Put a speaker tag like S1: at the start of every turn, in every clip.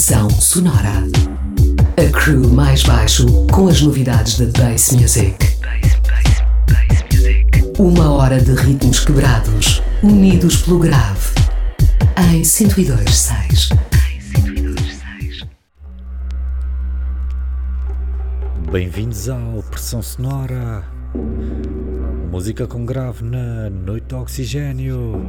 S1: Estação Sonora. A crew mais baixo com as novidades da Bass Music. Uma hora de ritmos quebrados, unidos pelo grave. Em 102.6.
S2: Bem-vindos ao Pressão Sonora. Música com grave na Noite Oxigênio.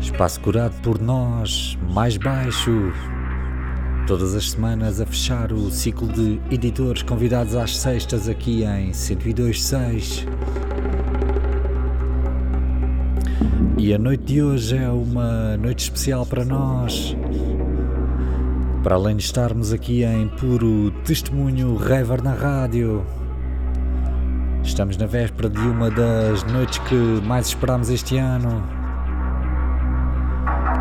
S2: Espaço curado por nós, mais baixo. Todas as semanas a fechar o ciclo de editores convidados às sextas aqui em 102.6. E a noite de hoje é uma noite especial para nós. Para além de estarmos aqui em puro testemunho Rever na rádio, estamos na véspera de uma das noites que mais esperamos este ano.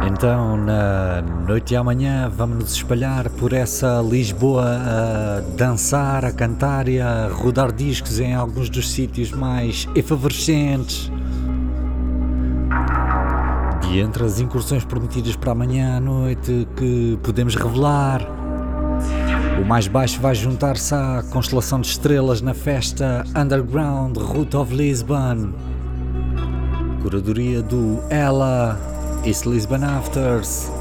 S2: Então, na noite de amanhã, vamos nos espalhar por essa Lisboa a dançar, a cantar e a rodar discos em alguns dos sítios mais efervescentes. E entre as incursões prometidas para amanhã à noite que podemos revelar, o mais baixo vai juntar-se à constelação de estrelas na festa Underground Route of Lisbon. Curadoria do Ella East Lisbon Afters.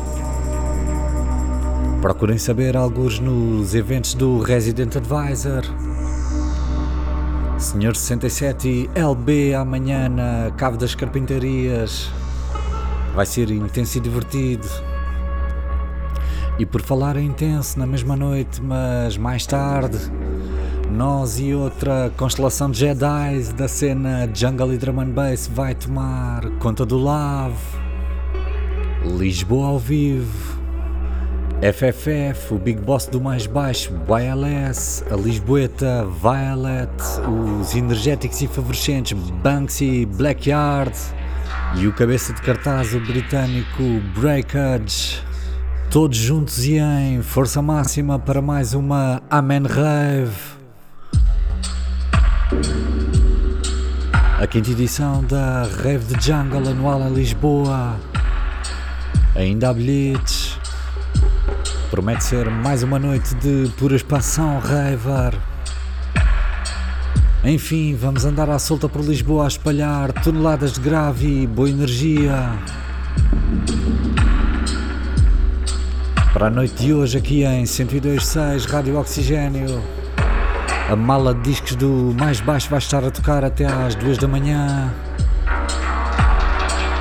S2: Procurem saber alguns nos eventos do Resident Advisor. Senhor 67 LB amanhã na Cave das Carpintarias. Vai ser intenso e divertido. E por falar em intenso, na mesma noite, mas mais tarde, nós e outra constelação de Jedi da cena Jungle e Drum and Bass vai tomar conta do Love. Lisboa ao vivo. FFF, o Big Boss do mais baixo, YLS, a Lisboeta, Violet, os energéticos e favorecentes Banksy, Blackyard e o cabeça de cartaz o britânico Breakage. Todos juntos e em força máxima para mais uma Amen Rave. A quinta edição da Rave de Jungle anual em Lisboa. Ainda há bilhetes. Promete ser mais uma noite de pura expansão raver. Enfim, vamos andar à solta por Lisboa a espalhar toneladas de grave boa energia. Para a noite de hoje, aqui em 102.6 Rádio Oxigênio, a mala de discos do mais baixo vai estar a tocar até às 2 da manhã.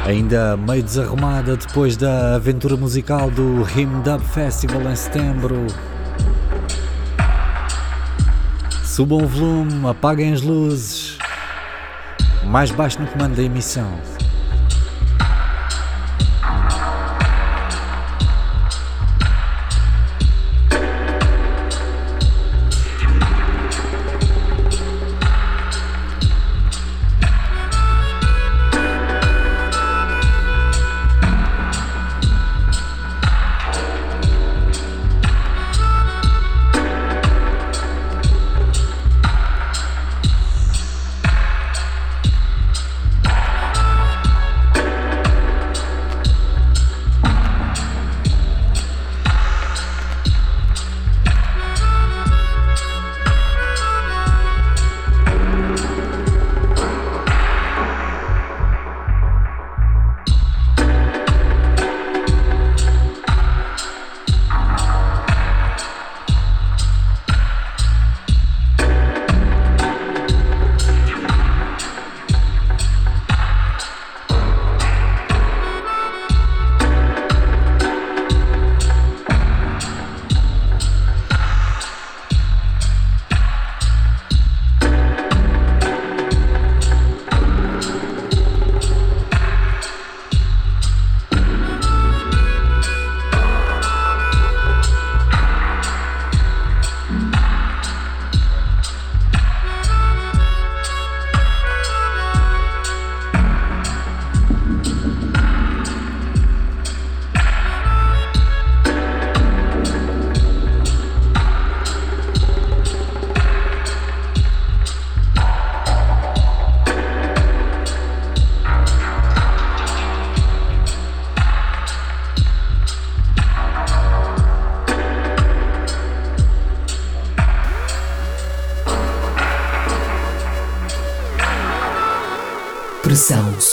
S2: Ainda meio desarrumada depois da aventura musical do Him Dub Festival em setembro. Subam o volume, apaguem as luzes. Mais baixo no comando da emissão.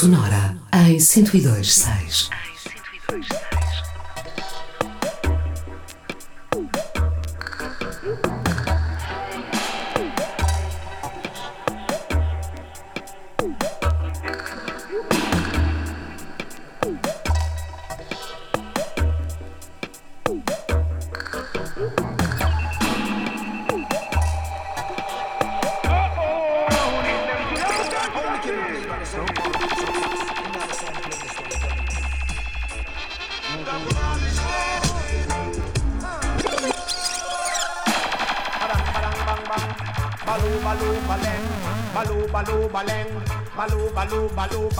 S3: Sonora em 102.6.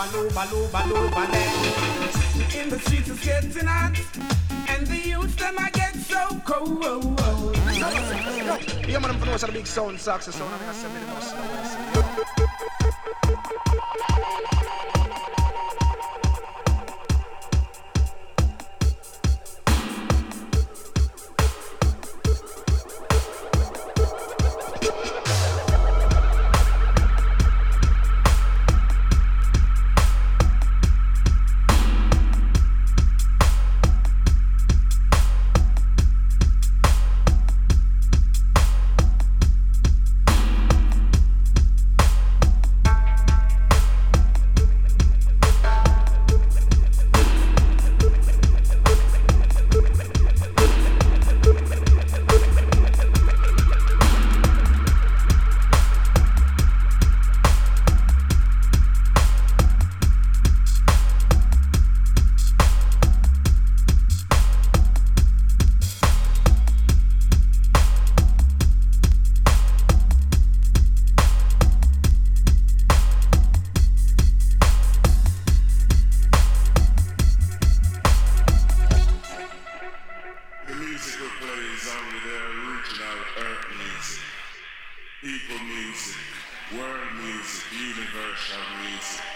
S4: looba looba looba then. In the streets it's getting hot, and the youth them I get
S5: so cold.
S6: Yeah, man, I'm from the big sound, sax, sound, I'm gonna send me the.
S4: earth music, people music, world music, universal music.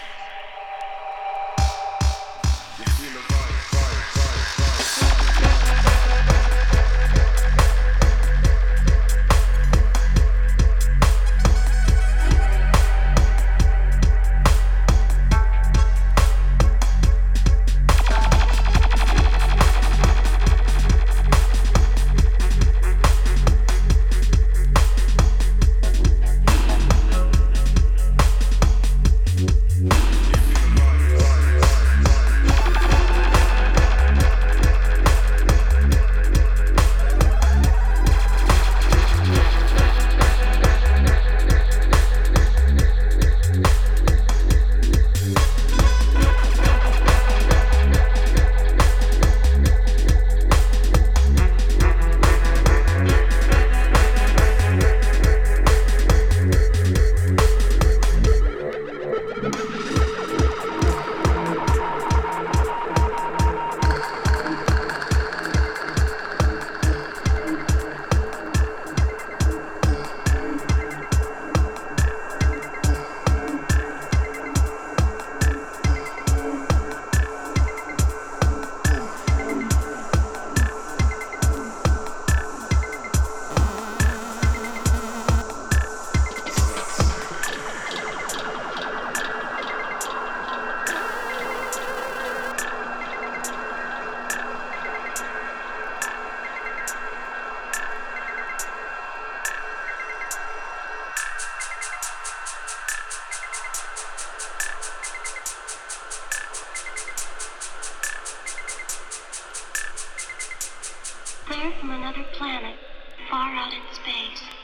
S7: from another planet, far out in space.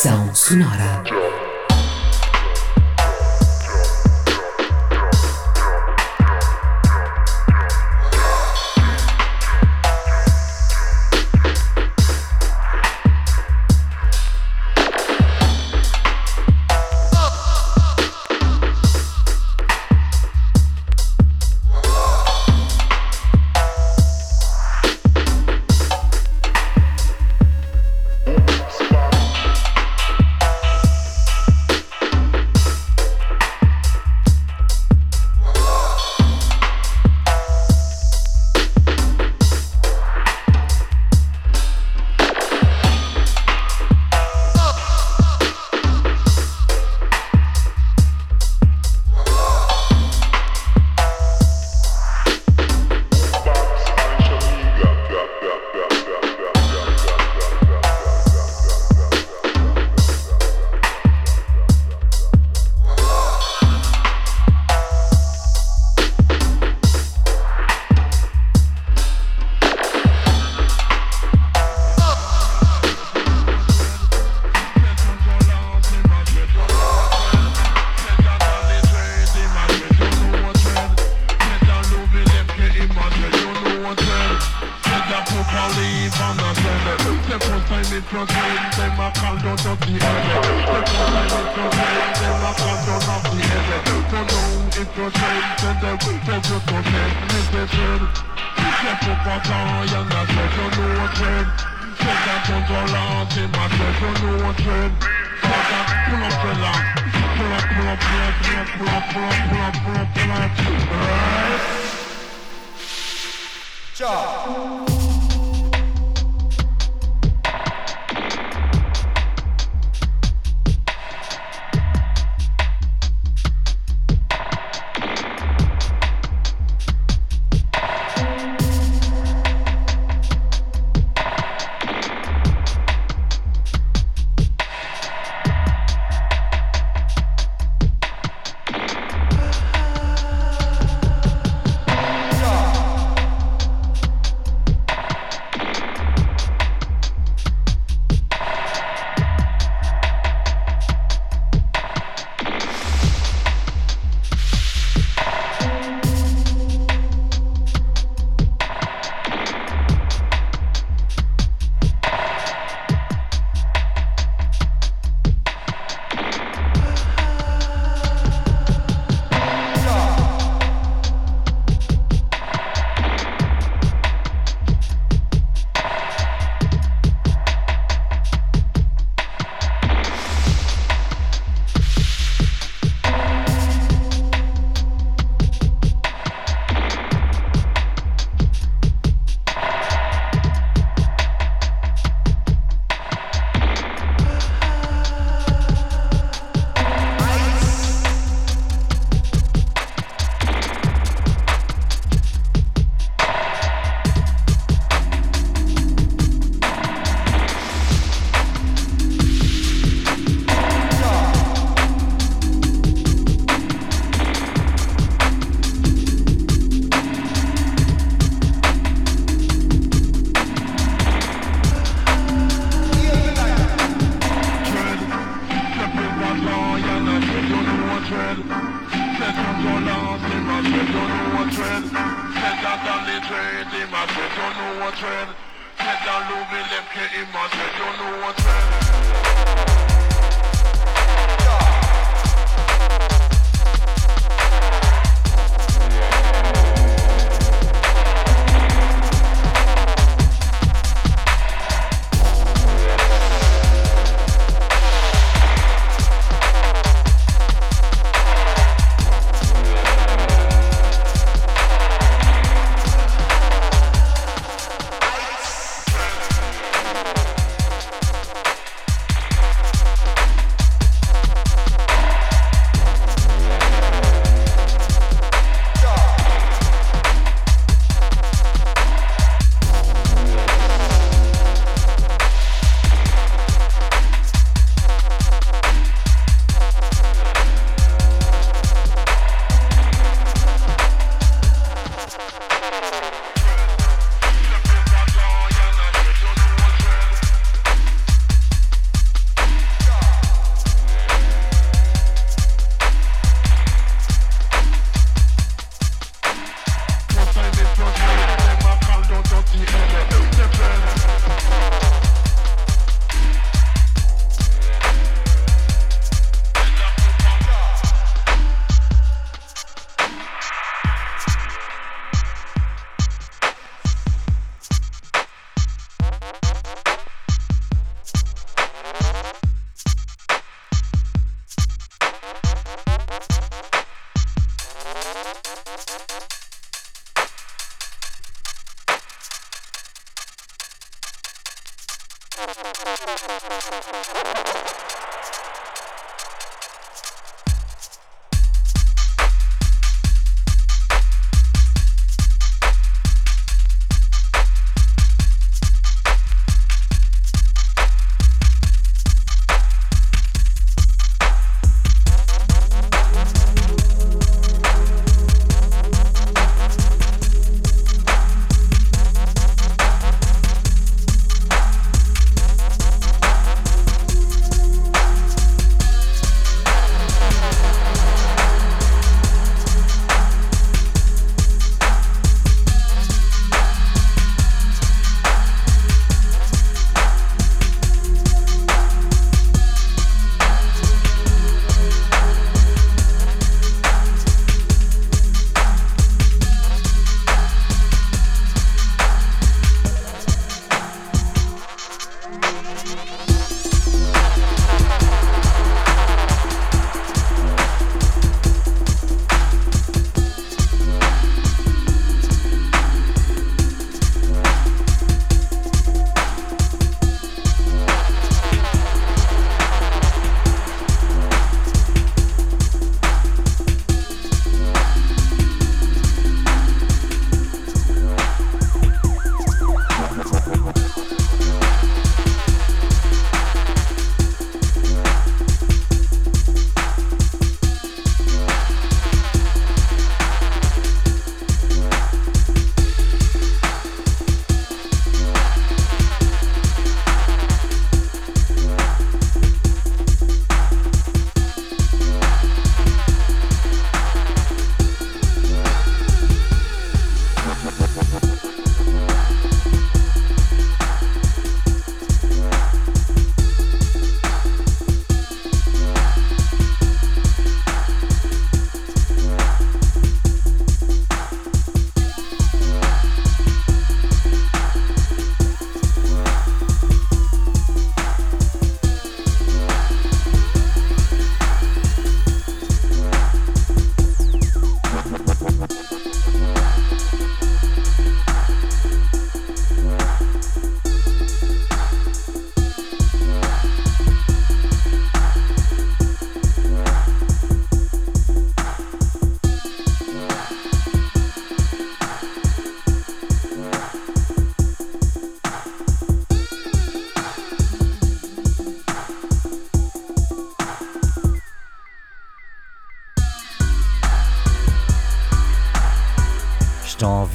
S1: Pressão sonora.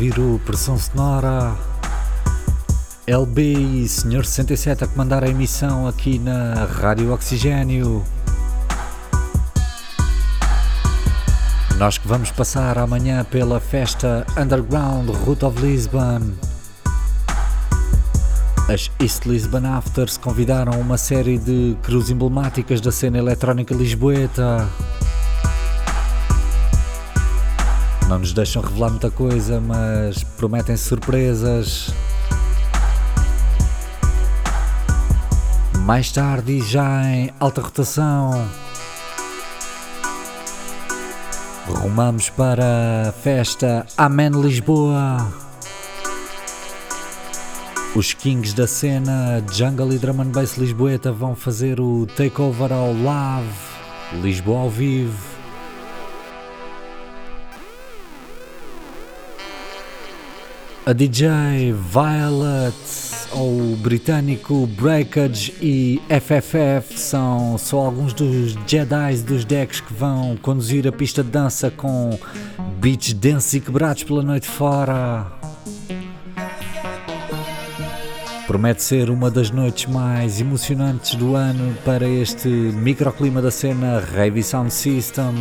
S2: Ouvir o Pressão Sonora LB e Senhor 67 a comandar a emissão aqui na Rádio Oxigênio. Nós que vamos passar amanhã pela festa Underground Route of Lisbon. As East Lisbon Afters convidaram uma série de cruz emblemáticas da cena eletrónica lisboeta. Não nos deixam revelar muita coisa, mas prometem surpresas. Mais tarde já em alta rotação. Rumamos para a festa Amen Lisboa. Os Kings da cena Jungle e Drum and Bass Lisboeta vão fazer o takeover ao Love Lisboa ao vivo. A DJ Violet, o britânico Breakage e FFF são só alguns dos Jedi dos decks que vão conduzir a pista de dança com beats densos e quebrados pela noite fora. Promete ser uma das noites mais emocionantes do ano para este microclima da cena Heavy Sound System.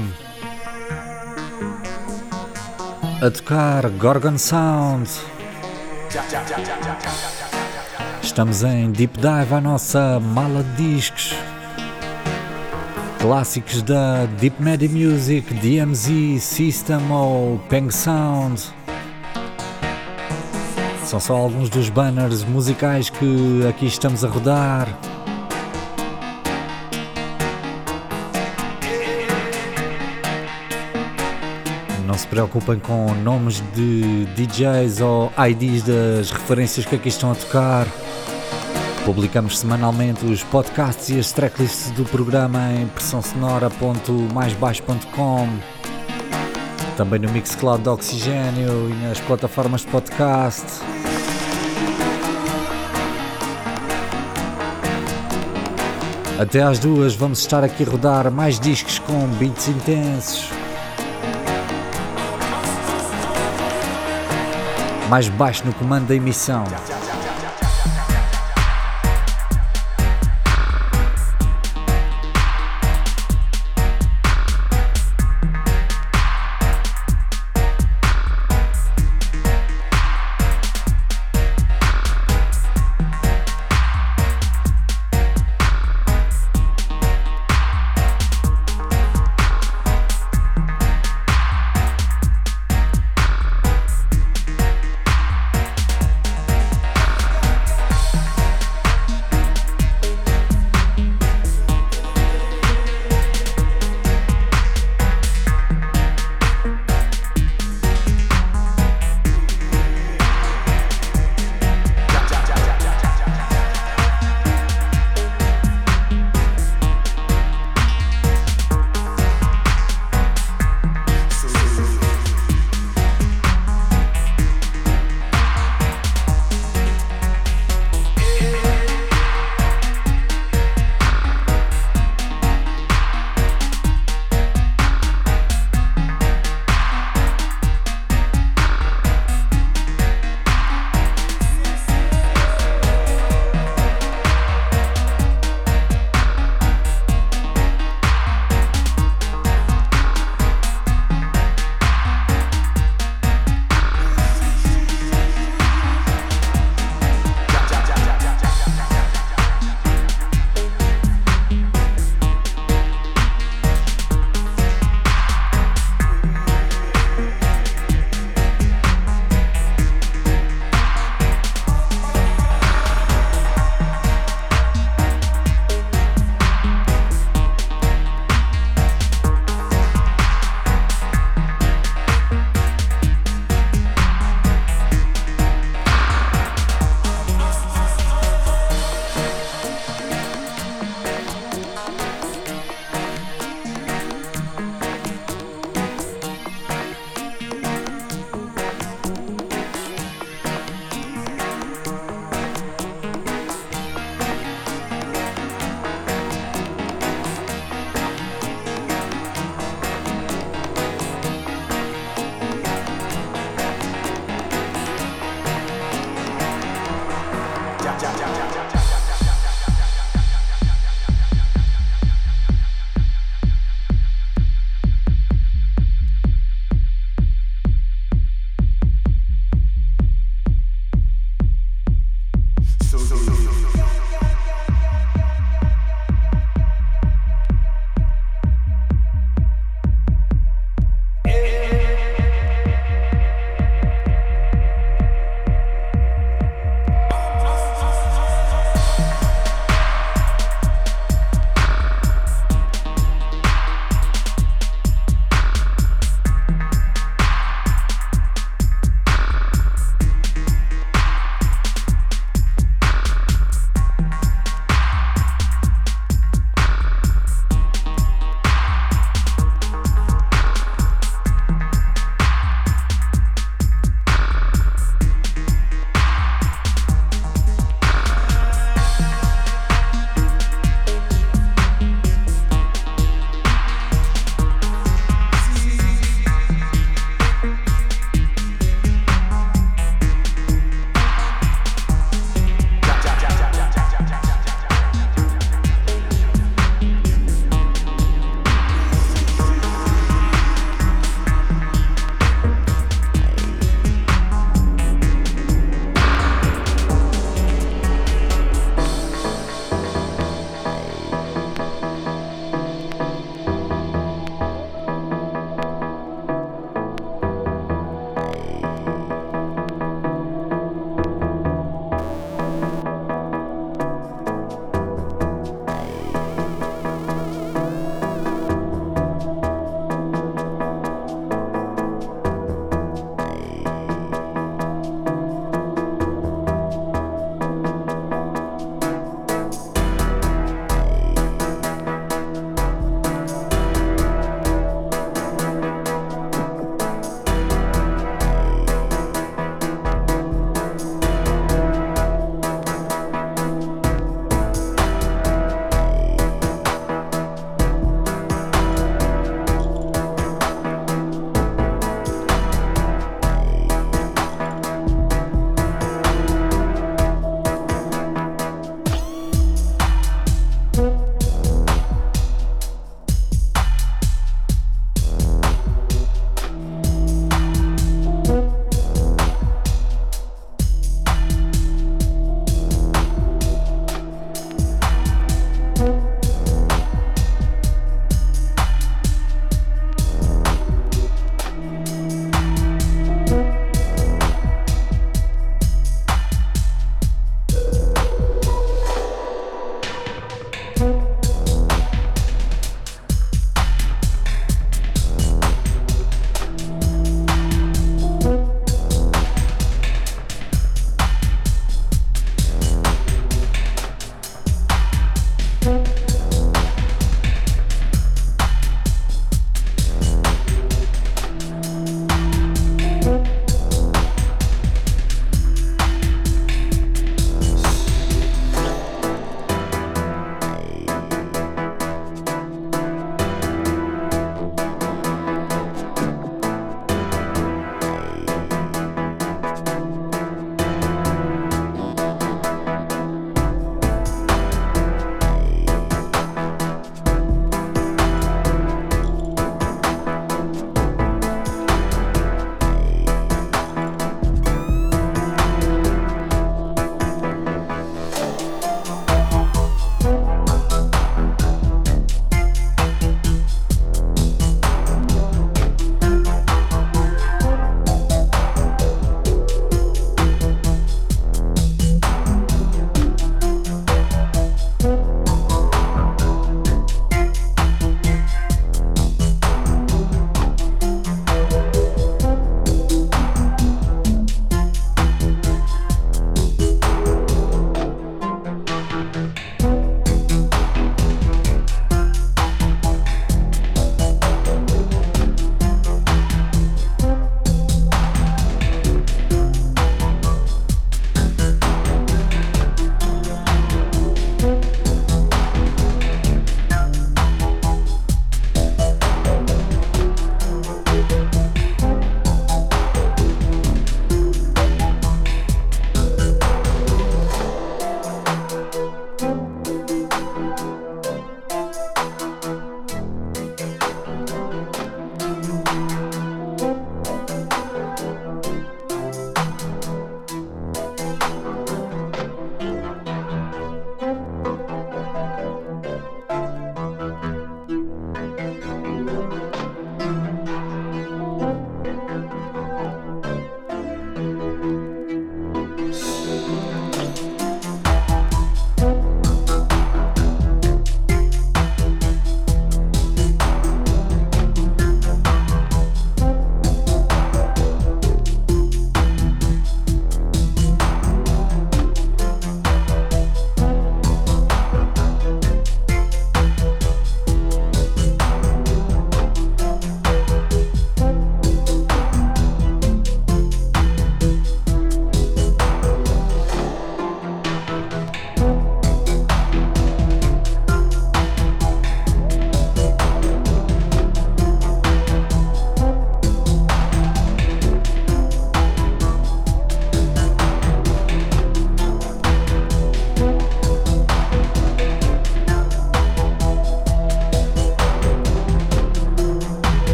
S2: A tocar Gorgon Sound. Estamos em Deep Dive, a nossa mala de discos. Clássicos da Deep Media Music, DMZ, System ou Peng Sound. São só alguns dos banners musicais que aqui estamos a rodar. Não se preocupem com nomes de DJs ou IDs das referências que aqui estão a tocar. Publicamos semanalmente os podcasts e as tracklists do programa em pressãosonora.maisbaixo.com também no Mixcloud do Oxigênio e nas plataformas de podcast. Até às duas vamos estar aqui a rodar mais discos com beats intensos. Mais baixo no comando da emissão.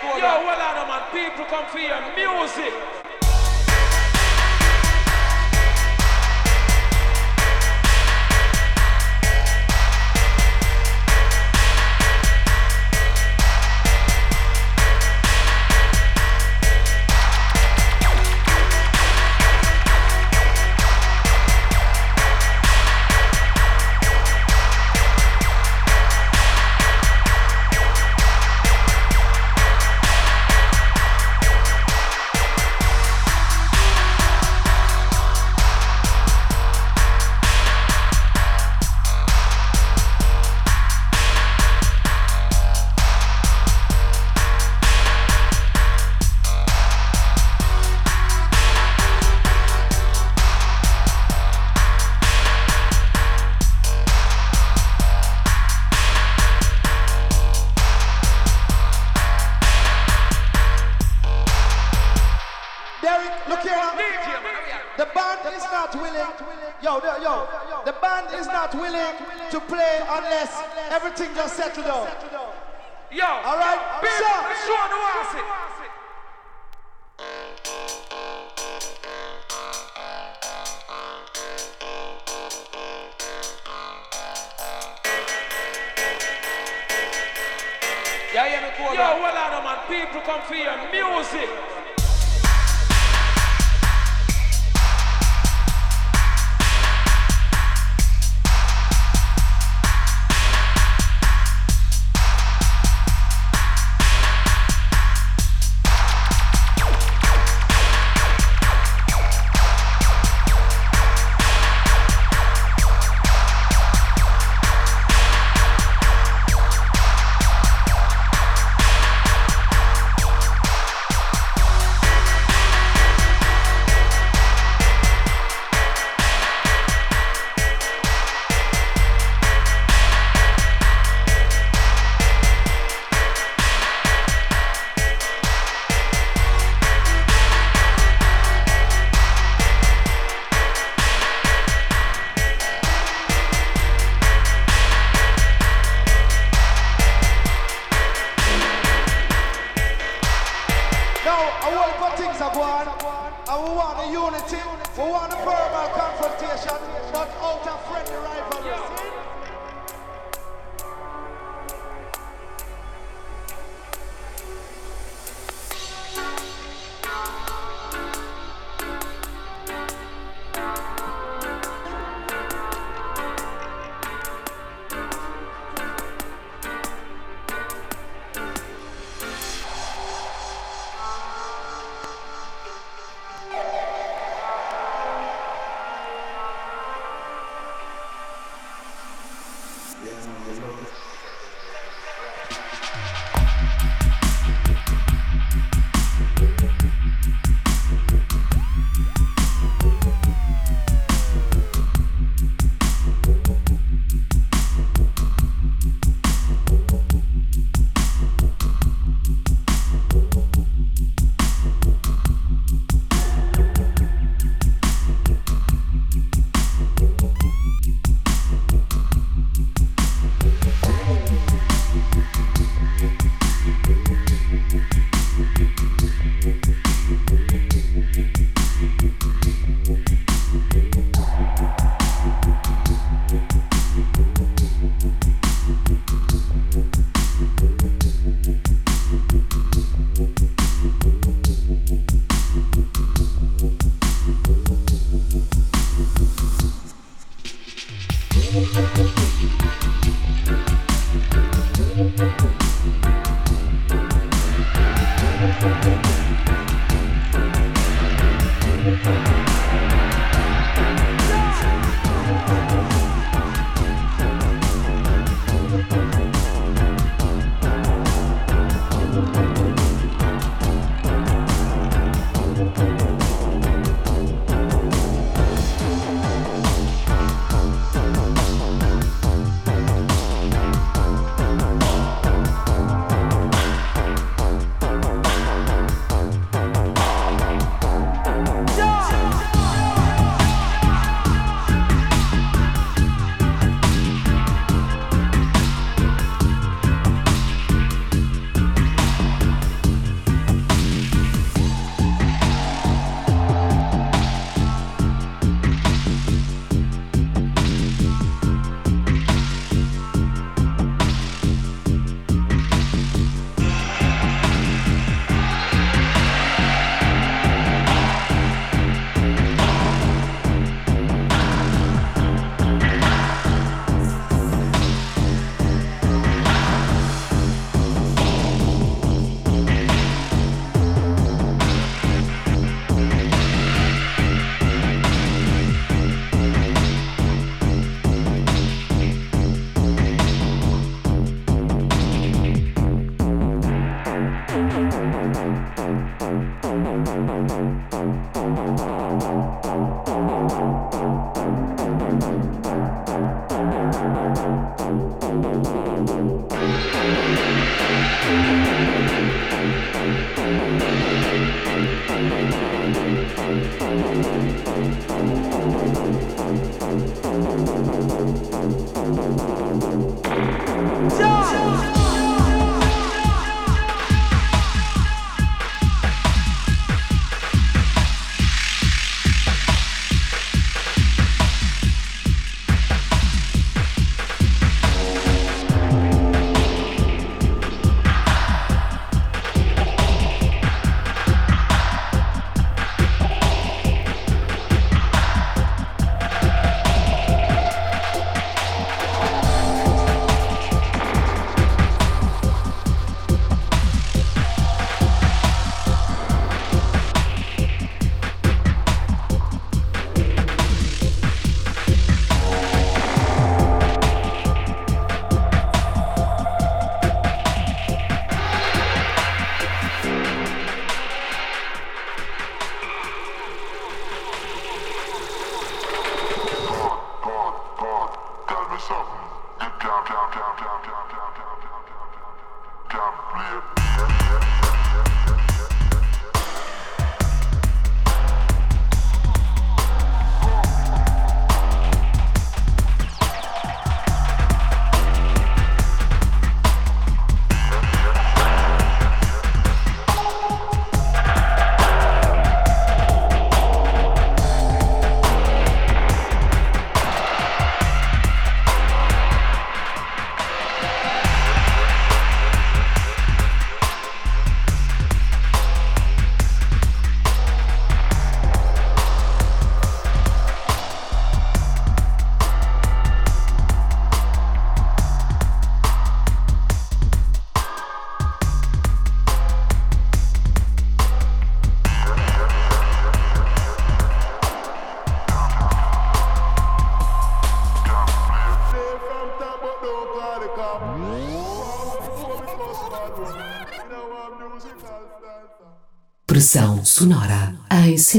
S8: Yo, well, I man. People come for your music.
S1: até 7 da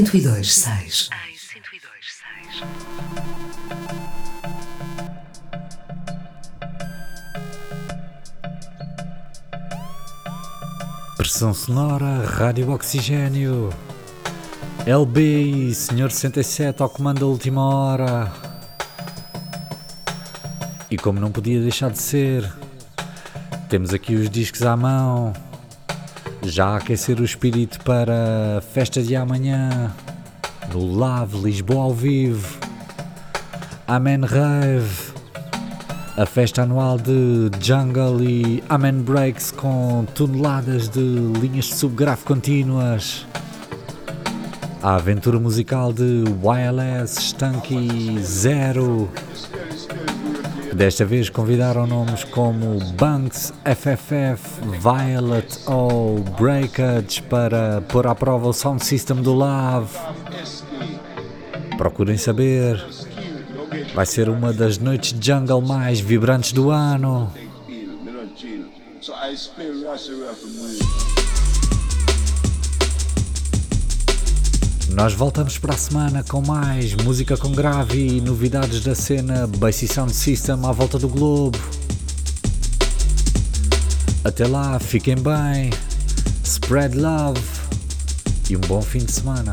S1: 102, 6. Ai, 102, 6.
S2: Pressão sonora, rádio oxigênio. LB, Senhor 67 ao comando da última hora. E como não podia deixar de ser, temos aqui os discos à mão já aquecer o espírito para a festa de amanhã no Lave Lisboa ao vivo, Amen Rave, a festa anual de Jungle e Amen Breaks com toneladas de linhas de subgrafo contínuas, a aventura musical de Wireless Stanky Zero Desta vez convidaram nomes como Banks, FFF, Violet ou Breakage para pôr à prova o sound system do Love. Procurem saber. Vai ser uma das noites jungle mais vibrantes do ano. Nós voltamos para a semana com mais música com grave e novidades da cena Bass Sound System à volta do globo. Até lá, fiquem bem, spread love e um bom fim de semana.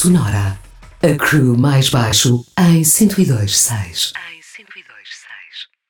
S9: Sonora. A crew mais baixo em 102.6.